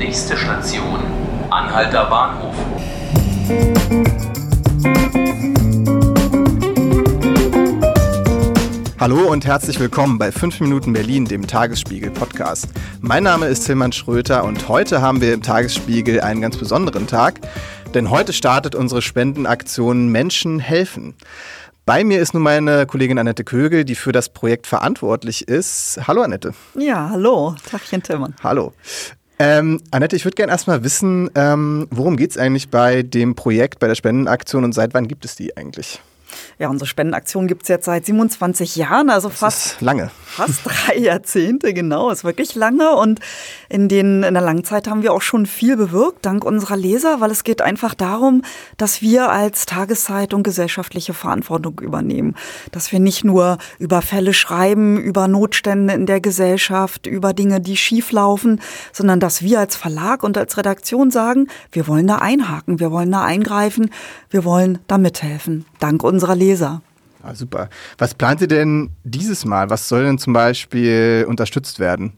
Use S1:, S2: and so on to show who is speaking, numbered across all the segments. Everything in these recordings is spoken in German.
S1: Nächste Station, Anhalter Bahnhof.
S2: Hallo und herzlich willkommen bei 5 Minuten Berlin, dem Tagesspiegel Podcast. Mein Name ist Tilman Schröter und heute haben wir im Tagesspiegel einen ganz besonderen Tag, denn heute startet unsere Spendenaktion Menschen helfen. Bei mir ist nun meine Kollegin Annette Kögel, die für das Projekt verantwortlich ist. Hallo Annette.
S3: Ja, hallo. Tagchen Tillmann.
S2: Hallo. Ähm, Annette, ich würde gerne erstmal wissen, ähm, worum geht es eigentlich bei dem Projekt, bei der Spendenaktion und seit wann gibt es die eigentlich?
S3: Ja, unsere Spendenaktion gibt es jetzt seit 27 Jahren, also
S2: das
S3: fast
S2: lange.
S3: Fast drei Jahrzehnte, genau, ist wirklich lange. Und in, den, in der Langzeit haben wir auch schon viel bewirkt, dank unserer Leser, weil es geht einfach darum, dass wir als Tageszeitung gesellschaftliche Verantwortung übernehmen. Dass wir nicht nur über Fälle schreiben, über Notstände in der Gesellschaft, über Dinge, die schief laufen, sondern dass wir als Verlag und als Redaktion sagen, wir wollen da einhaken, wir wollen da eingreifen, wir wollen da mithelfen, dank unserer Leser.
S2: Ah, super. Was plant ihr denn dieses Mal? Was soll denn zum Beispiel unterstützt werden?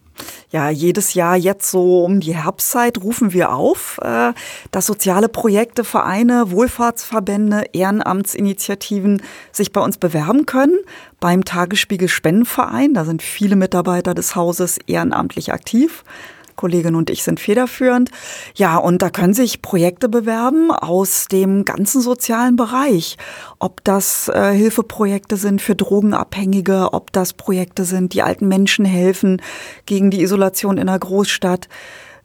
S3: Ja, jedes Jahr jetzt so um die Herbstzeit rufen wir auf, äh, dass soziale Projekte, Vereine, Wohlfahrtsverbände, Ehrenamtsinitiativen sich bei uns bewerben können. Beim Tagesspiegel Spendenverein, da sind viele Mitarbeiter des Hauses ehrenamtlich aktiv. Kollegin und ich sind federführend. Ja, und da können sich Projekte bewerben aus dem ganzen sozialen Bereich. Ob das äh, Hilfeprojekte sind für Drogenabhängige, ob das Projekte sind, die alten Menschen helfen gegen die Isolation in der Großstadt.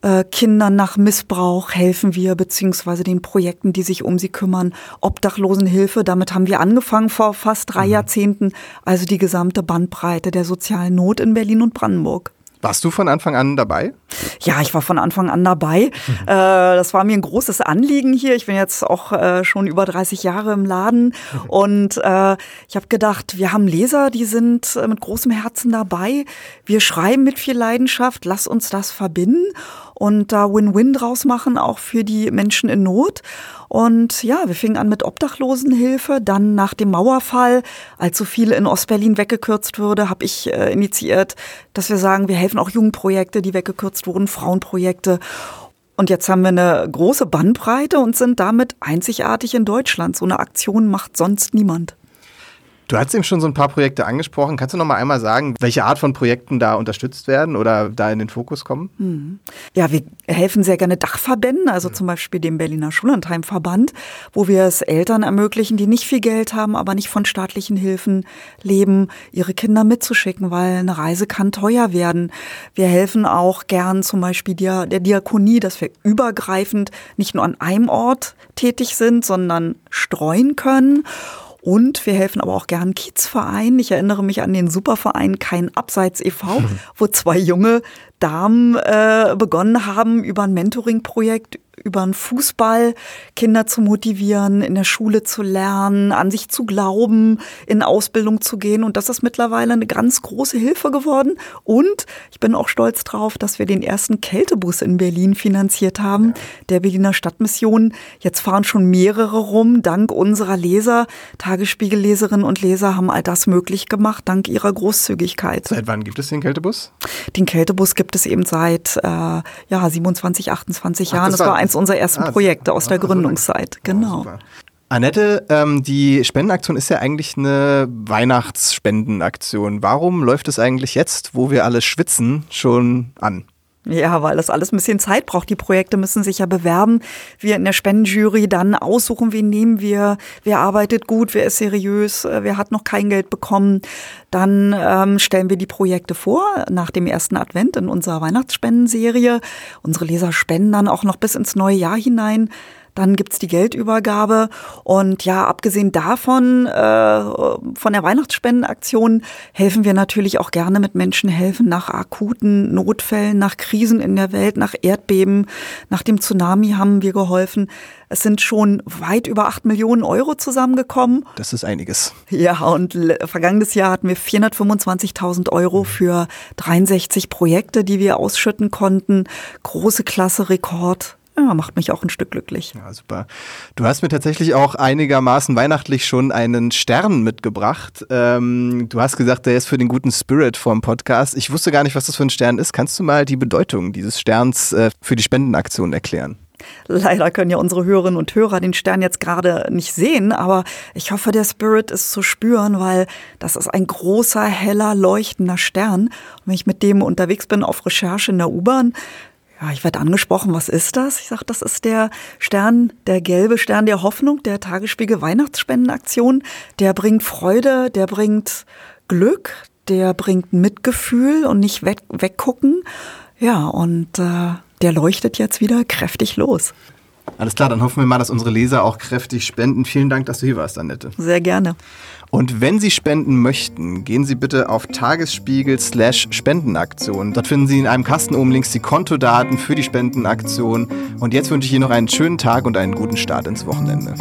S3: Äh, Kindern nach Missbrauch helfen wir, beziehungsweise den Projekten, die sich um sie kümmern. Obdachlosenhilfe, damit haben wir angefangen vor fast drei mhm. Jahrzehnten. Also die gesamte Bandbreite der sozialen Not in Berlin und Brandenburg.
S2: Warst du von Anfang an dabei?
S3: Ja, ich war von Anfang an dabei. Mhm. Äh, das war mir ein großes Anliegen hier. Ich bin jetzt auch äh, schon über 30 Jahre im Laden mhm. und äh, ich habe gedacht, wir haben Leser, die sind mit großem Herzen dabei. Wir schreiben mit viel Leidenschaft. Lass uns das verbinden und da Win-Win draus machen, auch für die Menschen in Not. Und ja, wir fingen an mit Obdachlosenhilfe. Dann nach dem Mauerfall, als so viel in Ostberlin weggekürzt wurde, habe ich äh, initiiert, dass wir sagen, wir helfen auch Jugendprojekte, die weggekürzt wurden, Frauenprojekte. Und jetzt haben wir eine große Bandbreite und sind damit einzigartig in Deutschland. So eine Aktion macht sonst niemand.
S2: Du hast eben schon so ein paar Projekte angesprochen. Kannst du noch mal einmal sagen, welche Art von Projekten da unterstützt werden oder da in den Fokus kommen?
S3: Hm. Ja, wir helfen sehr gerne Dachverbänden, also zum Beispiel dem Berliner Schullandheimverband, wo wir es Eltern ermöglichen, die nicht viel Geld haben, aber nicht von staatlichen Hilfen leben, ihre Kinder mitzuschicken, weil eine Reise kann teuer werden. Wir helfen auch gern zum Beispiel der, der Diakonie, dass wir übergreifend nicht nur an einem Ort tätig sind, sondern streuen können. Und wir helfen aber auch gern Kiezvereinen. Ich erinnere mich an den Superverein Kein Abseits e.V., wo zwei junge Damen äh, begonnen haben, über ein Mentoring-Projekt über den Fußball Kinder zu motivieren, in der Schule zu lernen, an sich zu glauben, in Ausbildung zu gehen. Und das ist mittlerweile eine ganz große Hilfe geworden. Und ich bin auch stolz drauf, dass wir den ersten Kältebus in Berlin finanziert haben, der Berliner Stadtmission. Jetzt fahren schon mehrere rum. Dank unserer Leser, Tagesspiegelleserinnen und Leser haben all das möglich gemacht, dank ihrer Großzügigkeit.
S2: Seit wann gibt es den Kältebus?
S3: Den Kältebus gibt es eben seit äh, ja, 27, 28 Jahren. Ach, das, das war eins unserer ersten ah, Projekte aus der Gründungszeit. Genau. Oh,
S2: Annette, ähm, die Spendenaktion ist ja eigentlich eine Weihnachtsspendenaktion. Warum läuft es eigentlich jetzt, wo wir alle schwitzen, schon an?
S3: Ja, weil das alles ein bisschen Zeit braucht. Die Projekte müssen sich ja bewerben. Wir in der Spendenjury dann aussuchen, wen nehmen wir, wer arbeitet gut, wer ist seriös, äh, wer hat noch kein Geld bekommen. Dann ähm, stellen wir die Projekte vor nach dem ersten Advent in unserer Weihnachtsspendenserie. Unsere Leser spenden dann auch noch bis ins neue Jahr hinein. Dann gibt's die Geldübergabe. Und ja, abgesehen davon, äh, von der Weihnachtsspendenaktion, helfen wir natürlich auch gerne mit Menschen helfen nach akuten Notfällen, nach Krisen in der Welt, nach Erdbeben, nach dem Tsunami haben wir geholfen. Es sind schon weit über acht Millionen Euro zusammengekommen.
S2: Das ist einiges.
S3: Ja, und vergangenes Jahr hatten wir 425.000 Euro für 63 Projekte, die wir ausschütten konnten. Große Klasse, Rekord ja, macht mich auch ein Stück glücklich.
S2: Ja, super. Du hast mir tatsächlich auch einigermaßen weihnachtlich schon einen Stern mitgebracht. Ähm, du hast gesagt, der ist für den guten Spirit vom Podcast. Ich wusste gar nicht, was das für ein Stern ist. Kannst du mal die Bedeutung dieses Sterns äh, für die Spendenaktion erklären?
S3: Leider können ja unsere Hörerinnen und Hörer den Stern jetzt gerade nicht sehen, aber ich hoffe, der Spirit ist zu spüren, weil das ist ein großer, heller, leuchtender Stern. Und wenn ich mit dem unterwegs bin auf Recherche in der U-Bahn, ja, ich werde angesprochen, was ist das? Ich sage, das ist der Stern, der gelbe Stern der Hoffnung, der Tagesspiegel Weihnachtsspendenaktion. Der bringt Freude, der bringt Glück, der bringt Mitgefühl und nicht weg, weggucken. Ja, und äh, der leuchtet jetzt wieder kräftig los.
S2: Alles klar, dann hoffen wir mal, dass unsere Leser auch kräftig spenden. Vielen Dank, dass du hier warst, Annette.
S3: Sehr gerne.
S2: Und wenn Sie spenden möchten, gehen Sie bitte auf Tagesspiegel slash Spendenaktion. Dort finden Sie in einem Kasten oben links die Kontodaten für die Spendenaktion. Und jetzt wünsche ich Ihnen noch einen schönen Tag und einen guten Start ins Wochenende.